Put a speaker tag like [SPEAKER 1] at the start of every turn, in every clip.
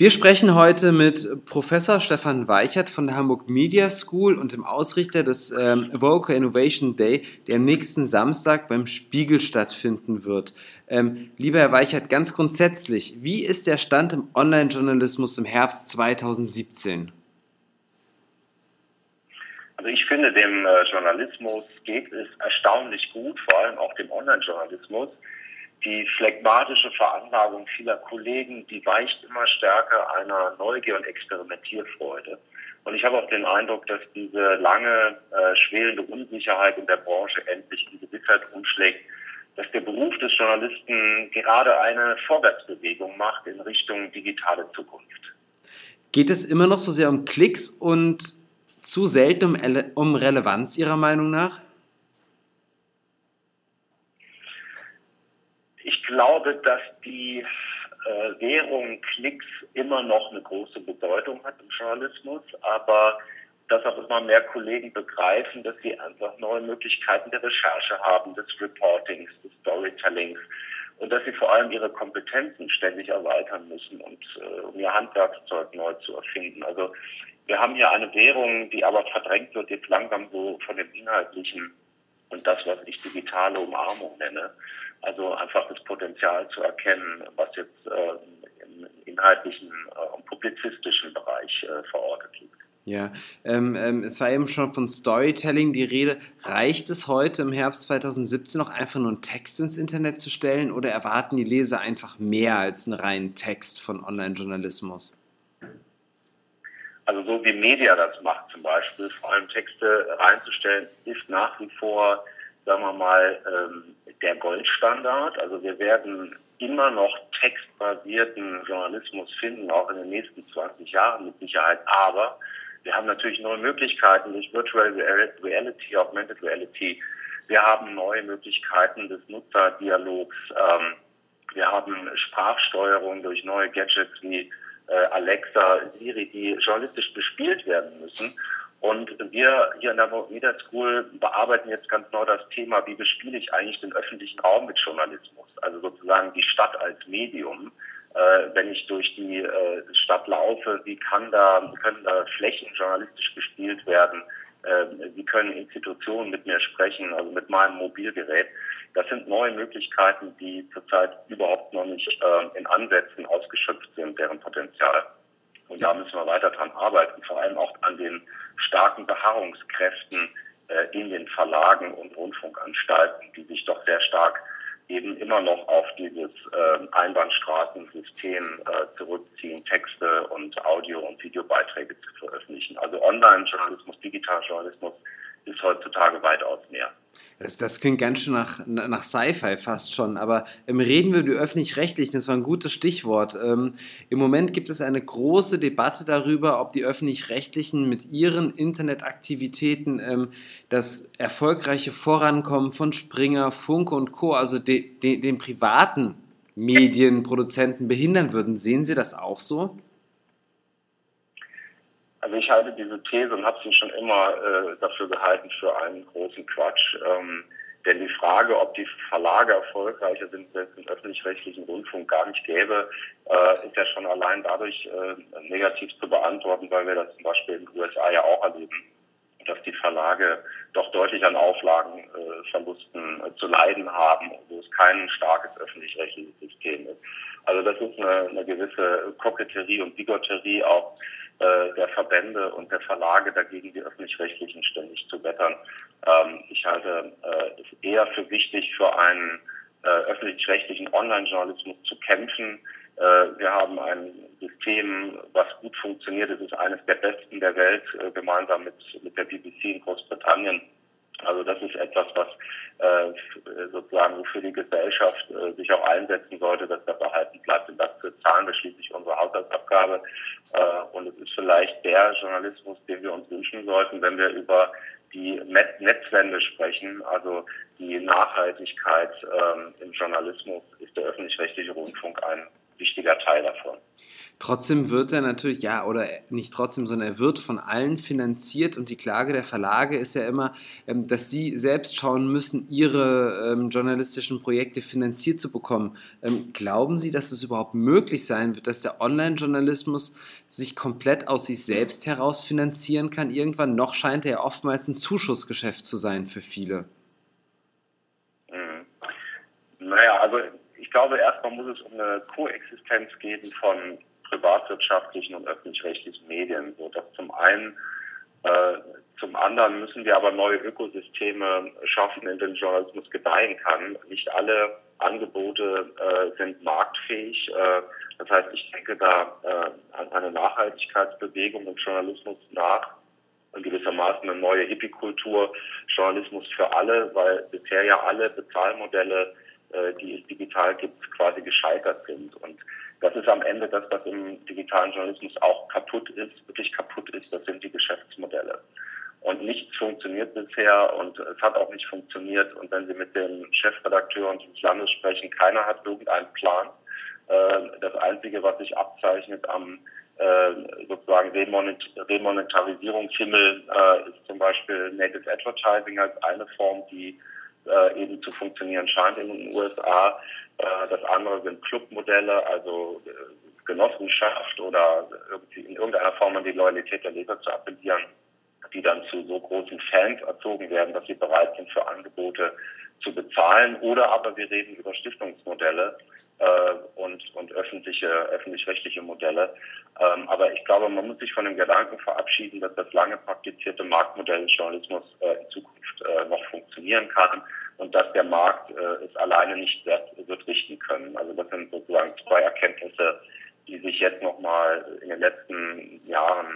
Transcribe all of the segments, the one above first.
[SPEAKER 1] Wir sprechen heute mit Professor Stefan Weichert von der Hamburg Media School und dem Ausrichter des ähm, Vocal Innovation Day, der nächsten Samstag beim Spiegel stattfinden wird. Ähm, lieber Herr Weichert, ganz grundsätzlich, wie ist der Stand im Online-Journalismus im Herbst 2017?
[SPEAKER 2] Also ich finde, dem äh, Journalismus geht es erstaunlich gut, vor allem auch dem Online-Journalismus die phlegmatische Veranlagung vieler Kollegen, die weicht immer stärker einer Neugier und Experimentierfreude. Und ich habe auch den Eindruck, dass diese lange äh, schwelende Unsicherheit in der Branche endlich in Gewissheit umschlägt, dass der Beruf des Journalisten gerade eine Vorwärtsbewegung macht in Richtung digitale Zukunft.
[SPEAKER 1] Geht es immer noch so sehr um Klicks und zu selten um, um Relevanz Ihrer Meinung nach?
[SPEAKER 2] Glaube, dass die äh, Währung Klicks immer noch eine große Bedeutung hat im Journalismus, aber dass auch immer mehr Kollegen begreifen, dass sie einfach neue Möglichkeiten der Recherche haben, des Reportings, des Storytellings und dass sie vor allem ihre Kompetenzen ständig erweitern müssen und äh, um ihr Handwerkszeug neu zu erfinden. Also wir haben hier eine Währung, die aber verdrängt wird jetzt langsam so von dem Inhaltlichen und das, was ich digitale Umarmung nenne. Also einfach das Potenzial zu erkennen, was jetzt äh, im inhaltlichen äh, und publizistischen Bereich äh, verortet liegt.
[SPEAKER 1] Ja, ähm, ähm, es war eben schon von Storytelling die Rede. Reicht es heute im Herbst 2017 noch einfach nur einen Text ins Internet zu stellen oder erwarten die Leser einfach mehr als einen reinen Text von Online-Journalismus?
[SPEAKER 2] Also so wie Media das macht zum Beispiel, vor allem Texte reinzustellen, ist nach wie vor, sagen wir mal, ähm, der Goldstandard. Also wir werden immer noch textbasierten Journalismus finden, auch in den nächsten 20 Jahren mit Sicherheit. Aber wir haben natürlich neue Möglichkeiten durch Virtual Reality, Augmented Reality. Wir haben neue Möglichkeiten des Nutzerdialogs. Ähm, wir haben Sprachsteuerung durch neue Gadgets wie äh, Alexa, Siri, die journalistisch bespielt werden müssen. Und wir hier in der Media School bearbeiten jetzt ganz neu das Thema, wie bespiele ich eigentlich den öffentlichen Raum mit Journalismus? Also sozusagen die Stadt als Medium. Äh, wenn ich durch die äh, Stadt laufe, wie kann da, können da Flächen journalistisch bespielt werden? Äh, wie können Institutionen mit mir sprechen, also mit meinem Mobilgerät? Das sind neue Möglichkeiten, die zurzeit überhaupt noch nicht äh, in Ansätzen ausgeschöpft sind, deren Potenzial. Und da müssen wir weiter dran arbeiten, vor allem auch an den starken Beharrungskräften äh, in den Verlagen und Rundfunkanstalten, die sich doch sehr stark eben immer noch auf dieses äh, Einbahnstraßensystem äh, zurückziehen, Texte und Audio- und Videobeiträge zu veröffentlichen. Also Online-Journalismus, Digitaljournalismus ist heutzutage weitaus mehr.
[SPEAKER 1] Das, das klingt ganz schön nach, nach Sci-Fi fast schon, aber ähm, reden wir über die Öffentlich-Rechtlichen, das war ein gutes Stichwort. Ähm, Im Moment gibt es eine große Debatte darüber, ob die Öffentlich-Rechtlichen mit ihren Internetaktivitäten ähm, das erfolgreiche Vorankommen von Springer, Funke und Co., also de, de, den privaten Medienproduzenten behindern würden. Sehen Sie das auch so?
[SPEAKER 2] Also ich halte diese These und habe sie schon immer äh, dafür gehalten für einen großen Quatsch. Ähm, denn die Frage, ob die Verlage erfolgreicher sind, es den öffentlich-rechtlichen Rundfunk gar nicht gäbe, äh, ist ja schon allein dadurch äh, negativ zu beantworten, weil wir das zum Beispiel in den USA ja auch erleben, dass die Verlage doch deutlich an Auflagenverlusten äh, zu leiden haben, wo es kein starkes öffentlich-rechtliches System ist. Also das ist eine, eine gewisse Koketterie und Bigotterie auch äh, der Verbände und der Verlage dagegen, die öffentlich-rechtlichen ständig zu wettern. Ähm, ich halte äh, es eher für wichtig, für einen äh, öffentlich-rechtlichen Online-Journalismus zu kämpfen. Äh, wir haben ein System, was gut funktioniert. Es ist eines der besten der Welt, äh, gemeinsam mit, mit der BBC in Großbritannien. Also das ist etwas, was äh, sozusagen für die Gesellschaft äh, sich auch einsetzen sollte, dass das erhalten bleibt. Und dafür zahlen wir schließlich unsere Haushaltsabgabe. Äh, und es ist vielleicht der Journalismus, den wir uns wünschen sollten, wenn wir über die Netzwende sprechen, also die Nachhaltigkeit ähm, im Journalismus, ist der öffentlich-rechtliche Rundfunk ein wichtiger Teil davon.
[SPEAKER 1] Trotzdem wird er natürlich, ja, oder nicht trotzdem, sondern er wird von allen finanziert und die Klage der Verlage ist ja immer, ähm, dass sie selbst schauen müssen, ihre ähm, journalistischen Projekte finanziert zu bekommen. Ähm, glauben Sie, dass es überhaupt möglich sein wird, dass der Online-Journalismus sich komplett aus sich selbst heraus finanzieren kann? Irgendwann noch scheint er ja oftmals ein Zuschussgeschäft zu sein für viele.
[SPEAKER 2] Mhm. Naja, also ich glaube, erstmal muss es um eine Koexistenz geben von privatwirtschaftlichen und öffentlich-rechtlichen Medien. So dass zum einen äh, zum anderen müssen wir aber neue Ökosysteme schaffen, in denen Journalismus gedeihen kann. Nicht alle Angebote äh, sind marktfähig. Äh, das heißt, ich denke da äh, an eine Nachhaltigkeitsbewegung im Journalismus nach und gewissermaßen eine neue Hippie-Kultur, Journalismus für alle, weil bisher ja alle Bezahlmodelle, die es digital gibt, quasi gescheitert sind. Und das ist am Ende das, was im digitalen Journalismus auch kaputt ist, wirklich kaputt ist, das sind die Geschäftsmodelle. Und nichts funktioniert bisher und es hat auch nicht funktioniert. Und wenn Sie mit dem Chefredakteur unseres Landes sprechen, keiner hat irgendeinen Plan. Äh, das Einzige, was sich abzeichnet am äh, sozusagen Remonetarisierungshimmel, äh, ist zum Beispiel Native Advertising als eine Form, die eben zu funktionieren scheint in den USA. Äh, das andere sind Clubmodelle, also äh, Genossenschaft oder irgendwie in irgendeiner Form an die Loyalität der Leser zu appellieren, die dann zu so großen Fans erzogen werden, dass sie bereit sind, für Angebote zu bezahlen. Oder aber wir reden über Stiftungsmodelle äh, und, und öffentliche, öffentlich-rechtliche Modelle. Ähm, aber ich glaube, man muss sich von dem Gedanken verabschieden, dass das lange praktizierte Marktmodell Journalismus äh, in Zukunft äh, noch funktionieren kann und dass der Markt äh, es alleine nicht wird, richten können. Also das sind sozusagen zwei Erkenntnisse, die sich jetzt nochmal in den letzten Jahren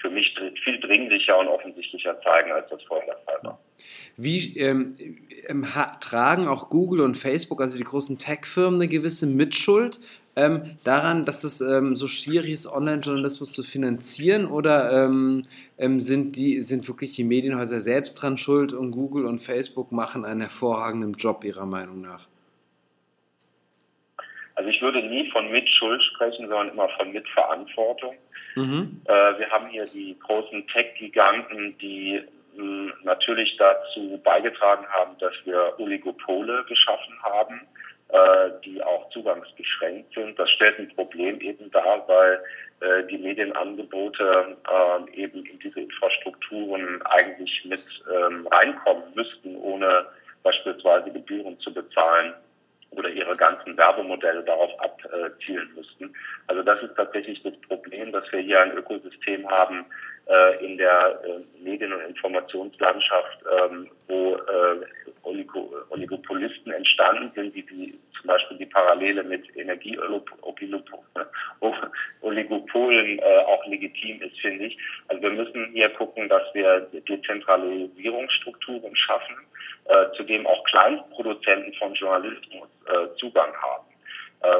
[SPEAKER 2] für mich viel dringlicher und offensichtlicher zeigen, als das vorher der Fall war.
[SPEAKER 1] Wie ähm, ähm, tragen auch Google und Facebook, also die großen Tech-Firmen, eine gewisse Mitschuld ähm, daran, dass es ähm, so schwierig ist, Online-Journalismus zu finanzieren? Oder ähm, ähm, sind, die, sind wirklich die Medienhäuser selbst dran schuld und Google und Facebook machen einen hervorragenden Job Ihrer Meinung nach?
[SPEAKER 2] Also ich würde nie von Mitschuld sprechen, sondern immer von Mitverantwortung. Mhm. Äh, wir haben hier die großen Tech-Giganten, die mh, hm, natürlich dazu beigetragen haben, dass wir Oligopole geschaffen haben äh, die auch zugangsbeschränkt sind. Das stellt ein Problem eben dar, weil äh, die Medienangebote äh, eben in diese Infrastrukturen eigentlich mit ähm, reinkommen müssten, ohne beispielsweise Gebühren zu bezahlen oder ihre ganzen Werbemodelle darauf abzielen müssten. Also das ist tatsächlich das Problem, dass wir hier ein Ökosystem haben äh, in der äh, Medien- und Informationslandschaft, ähm, wo äh, Oligo Oligopolisten entstanden sind, die, die zum Beispiel die Parallele mit Energieoligopolen äh, auch legitim ist, finde ich. Also wir müssen hier gucken, dass wir Dezentralisierungsstrukturen schaffen, äh, zu dem auch Kleinproduzenten von Journalismus äh, Zugang haben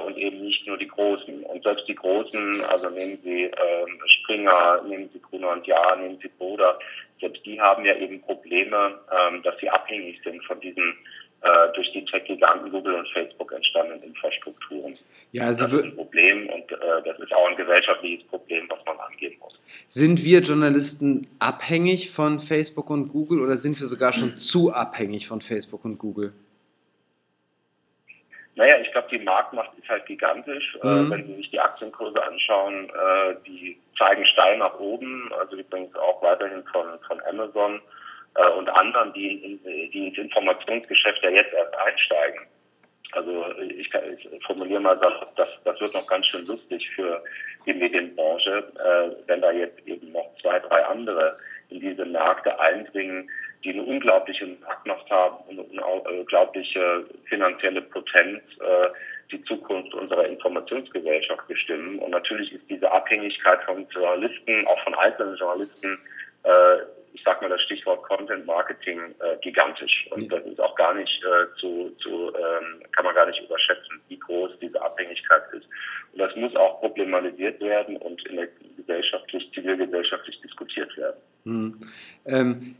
[SPEAKER 2] und eben nicht nur die Großen. Und selbst die Großen, also nehmen Sie ähm, Springer, nehmen Sie Gruner und Jahr, nehmen Sie Boda, selbst die haben ja eben Probleme, ähm, dass sie abhängig sind von diesen äh, durch die Tech-Giganten Google und Facebook entstandenen Infrastrukturen. Ja, also das ist ein Problem und äh, das ist auch ein gesellschaftliches Problem, was man angehen muss.
[SPEAKER 1] Sind wir Journalisten abhängig von Facebook und Google oder sind wir sogar schon zu abhängig von Facebook und Google?
[SPEAKER 2] Naja, ich glaube, die Marktmacht ist halt gigantisch. Äh, mhm. Äh, wenn Sie sich die Aktienkurse anschauen, äh, die zeigen steil nach oben, also übrigens auch weiterhin von, von Amazon äh, und anderen, die, in, die ins Informationsgeschäft ja jetzt erst einsteigen. Also ich, kann, ich formuliere mal, das, das, das wird noch ganz schön lustig für die Medienbranche, äh, wenn da jetzt eben noch zwei, drei andere in diese Märkte eindringen, die eine unglaubliche Marktmacht haben und eine unglaubliche finanzielle Potenz, äh, die Zukunft unserer Informationsgesellschaft bestimmen. Und natürlich ist diese Abhängigkeit von Journalisten, auch von einzelnen Journalisten, äh, ich sag mal das Stichwort Content Marketing, äh, gigantisch. Und das ist auch gar nicht zu, zu ähm, kann man gar nicht überschätzen, wie groß diese Abhängigkeit ist. Und das muss auch problematisiert werden und in der gesellschaftlich, zivilgesellschaftlich diskutiert werden. Hm.
[SPEAKER 1] Ähm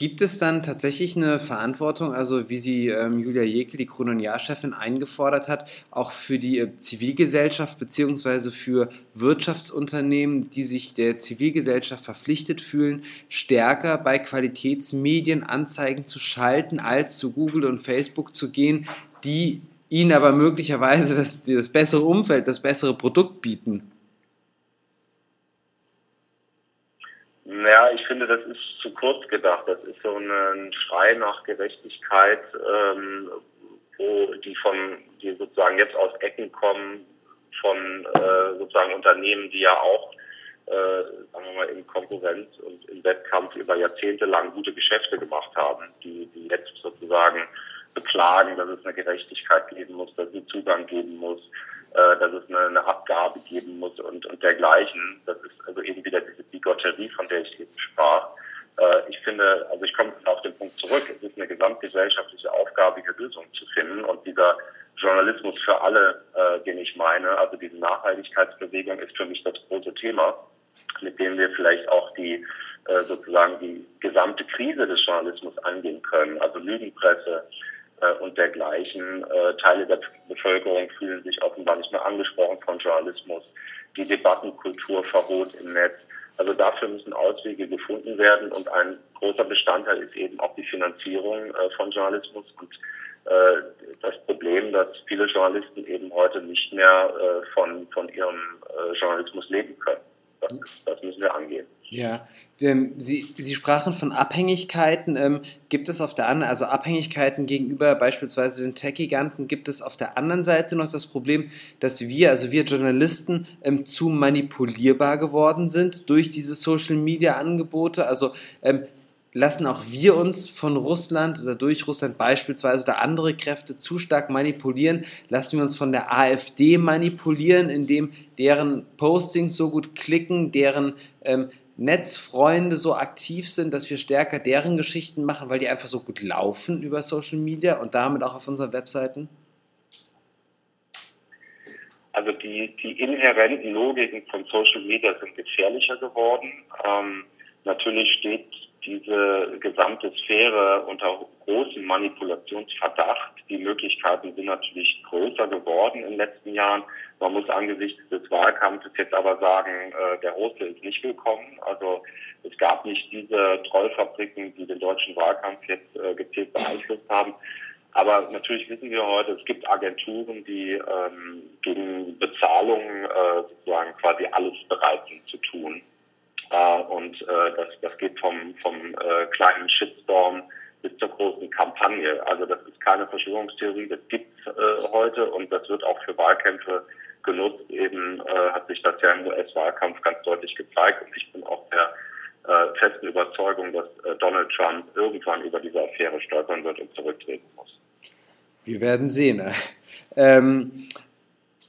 [SPEAKER 1] Gibt es dann tatsächlich eine Verantwortung, also wie sie ähm, Julia Jekel, die Kolonialchefin, eingefordert hat, auch für die äh, Zivilgesellschaft bzw. für Wirtschaftsunternehmen, die sich der Zivilgesellschaft verpflichtet fühlen, stärker bei Qualitätsmedien Anzeigen zu schalten, als zu Google und Facebook zu gehen, die ihnen aber möglicherweise das, das bessere Umfeld, das bessere Produkt bieten?
[SPEAKER 2] Naja, ich finde, das ist zu kurz gedacht. Das ist so ein Schrei nach Gerechtigkeit, ähm, wo die von, die sozusagen jetzt aus Ecken kommen, von äh, sozusagen Unternehmen, die ja auch, äh, sagen wir mal, in Konkurrenz und im Wettkampf über Jahrzehnte lang gute Geschäfte gemacht haben, die, die jetzt sozusagen beklagen, dass es eine Gerechtigkeit geben muss, dass es Zugang geben muss, äh, dass es eine, eine Abgabe geben muss und, und dergleichen. Das ist also eben wieder diese Bigotterie, von der ich eben sprach. Äh, ich finde, also ich komme auf den Punkt zurück, es ist eine gesamtgesellschaftliche Aufgabe, hier Lösungen zu finden und dieser Journalismus für alle, äh, den ich meine, also diese Nachhaltigkeitsbewegung ist für mich das große Thema, mit dem wir vielleicht auch die äh, sozusagen die gesamte Krise des Journalismus angehen können, also Lügenpresse, und dergleichen. Äh, Teile der Bevölkerung fühlen sich offenbar nicht mehr angesprochen von Journalismus. Die Debattenkultur verroht im Netz. Also dafür müssen Auswege gefunden werden und ein großer Bestandteil ist eben auch die Finanzierung äh, von Journalismus und äh, das Problem, dass viele Journalisten eben heute nicht mehr äh, von, von ihrem äh, Journalismus leben können. Das, das müssen wir angehen.
[SPEAKER 1] Ja, Sie, Sie sprachen von Abhängigkeiten. Ähm, gibt es auf der anderen, also Abhängigkeiten gegenüber beispielsweise den Tech-Giganten, gibt es auf der anderen Seite noch das Problem, dass wir, also wir Journalisten, ähm, zu manipulierbar geworden sind durch diese Social-Media-Angebote? Also ähm, lassen auch wir uns von Russland oder durch Russland beispielsweise oder andere Kräfte zu stark manipulieren? Lassen wir uns von der AfD manipulieren, indem deren Postings so gut klicken, deren Netzfreunde so aktiv sind, dass wir stärker deren Geschichten machen, weil die einfach so gut laufen über Social Media und damit auch auf unseren Webseiten?
[SPEAKER 2] Also die, die inhärenten Logiken von Social Media sind gefährlicher geworden. Ähm, natürlich steht diese gesamte Sphäre unter großem Manipulationsverdacht. Die Möglichkeiten sind natürlich größer geworden in den letzten Jahren. Man muss angesichts des Wahlkampfes jetzt aber sagen, äh, der Russe ist nicht willkommen. Also es gab nicht diese Trollfabriken, die den deutschen Wahlkampf jetzt äh, gezielt beeinflusst haben. Aber natürlich wissen wir heute, es gibt Agenturen, die ähm, gegen Bezahlung äh, sozusagen quasi alles bereit sind zu tun. Äh, und äh, das, das geht vom, vom äh, kleinen Shitstorm bis zur großen Kampagne. Also das ist keine Verschwörungstheorie, das gibt's äh, heute und das wird auch für Wahlkämpfe genutzt. Eben äh, hat sich das ja im US-Wahlkampf ganz deutlich gezeigt und ich bin auch der äh, festen Überzeugung, dass äh, Donald Trump irgendwann über diese Affäre stolpern wird und zurücktreten muss.
[SPEAKER 1] Wir werden sehen. Ähm,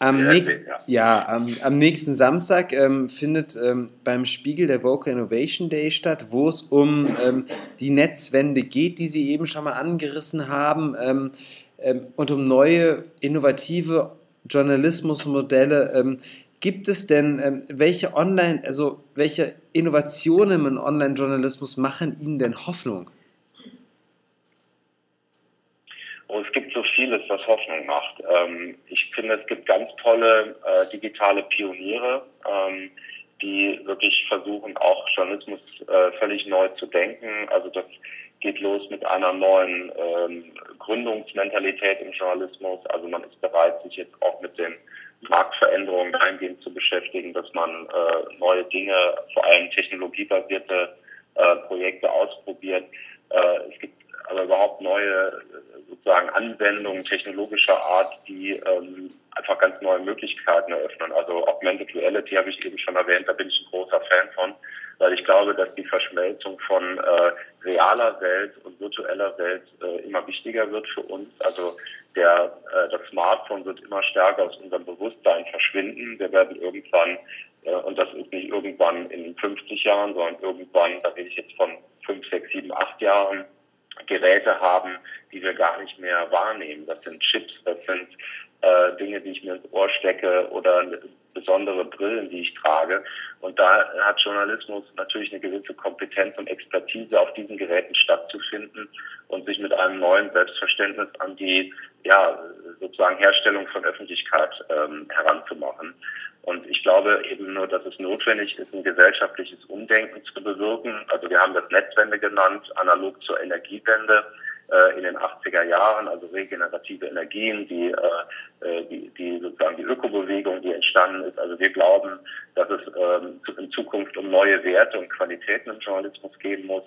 [SPEAKER 1] am, ja, ja am, am, nächsten Samstag ähm, findet ähm, beim Spiegel der Vocal Innovation Day statt, wo es um ähm, die Netzwende geht, die Sie eben schon mal angerissen haben, ähm, ähm, und um neue, innovative Journalismusmodelle. Ähm, gibt es denn welche Online, also welche Innovationen im Online-Journalismus machen Ihnen denn Hoffnung?
[SPEAKER 2] Und es gibt so vieles, was Hoffnung macht. Ähm, ich finde, es gibt ganz tolle äh, digitale Pioniere, ähm, die wirklich versuchen, auch Journalismus äh, völlig neu zu denken. Also das geht los mit einer neuen ähm, Gründungsmentalität im Journalismus. Also man ist bereit, sich jetzt auch mit den Marktveränderungen eingehend zu beschäftigen, dass man äh, neue Dinge, vor allem technologiebasierte äh, Projekte ausprobiert. Äh, es gibt aber überhaupt neue sozusagen Anwendungen technologischer Art, die ähm, einfach ganz neue Möglichkeiten eröffnen. Also Augmented Reality habe ich eben schon erwähnt, da bin ich ein großer Fan von, weil ich glaube, dass die Verschmelzung von äh, realer Welt und virtueller Welt äh, immer wichtiger wird für uns. Also der, äh, das Smartphone wird immer stärker aus unserem Bewusstsein verschwinden. Wir werden irgendwann, äh, und das ist nicht irgendwann in 50 Jahren, sondern irgendwann, da rede ich jetzt von 5, 6, 7, 8 Jahren, Geräte haben, die wir gar nicht mehr wahrnehmen. Das sind Chips, das sind äh, Dinge, die ich mir ins Ohr stecke oder besondere Brillen, die ich trage. Und da hat Journalismus natürlich eine gewisse Kompetenz und Expertise, auf diesen Geräten stattzufinden und sich mit einem neuen Selbstverständnis an die ja, sozusagen Herstellung von Öffentlichkeit ähm, heranzumachen. Und ich glaube eben nur, dass es notwendig ist, ein gesellschaftliches Umdenken zu bewirken. Also wir haben das Netzwende genannt, analog zur Energiewende äh, in den 80er Jahren, also regenerative Energien, die, äh, äh, die, die sozusagen die Ökobewegung, die entstanden ist. Also wir glauben, dass es ähm, in Zukunft um neue Werte und Qualitäten im Journalismus gehen muss,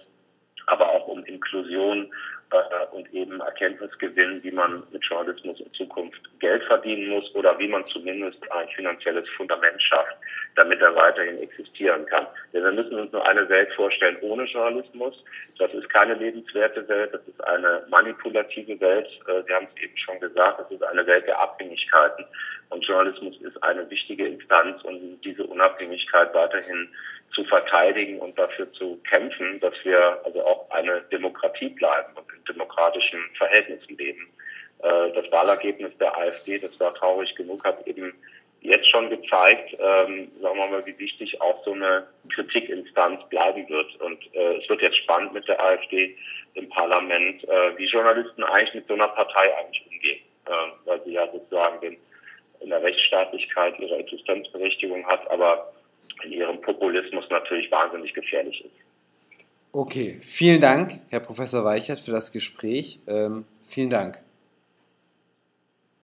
[SPEAKER 2] aber auch um Inklusion äh, und eben Erkenntnisgewinn, wie man mit Journalismus in Zukunft Geld verdienen muss oder wie man zumindest ein finanzielles Fundament schafft, damit er weiterhin existieren kann. Denn wir müssen uns nur eine Welt vorstellen ohne Journalismus. Das ist keine lebenswerte Welt, das ist eine manipulative Welt. Äh, Sie haben es eben schon gesagt, das ist eine Welt der Abhängigkeiten. Und Journalismus ist eine wichtige Instanz, um diese Unabhängigkeit weiterhin zu verteidigen und dafür zu kämpfen, dass wir also auch eine Demokratie bleiben und in demokratischen Verhältnissen leben. Äh, das Wahlergebnis der AfD, das war traurig genug, hat eben jetzt schon gezeigt, ähm, sagen wir mal, wie wichtig auch so eine Kritikinstanz bleiben wird. Und äh, es wird jetzt spannend mit der AfD im Parlament, äh, wie Journalisten eigentlich mit so einer Partei eigentlich umgehen, äh, weil sie ja sozusagen den, in der Rechtsstaatlichkeit ihre Existenzberechtigung hat, aber in ihrem Populismus natürlich wahnsinnig gefährlich ist.
[SPEAKER 1] Okay, vielen Dank, Herr Professor Weichert, für das Gespräch. Ähm, vielen Dank.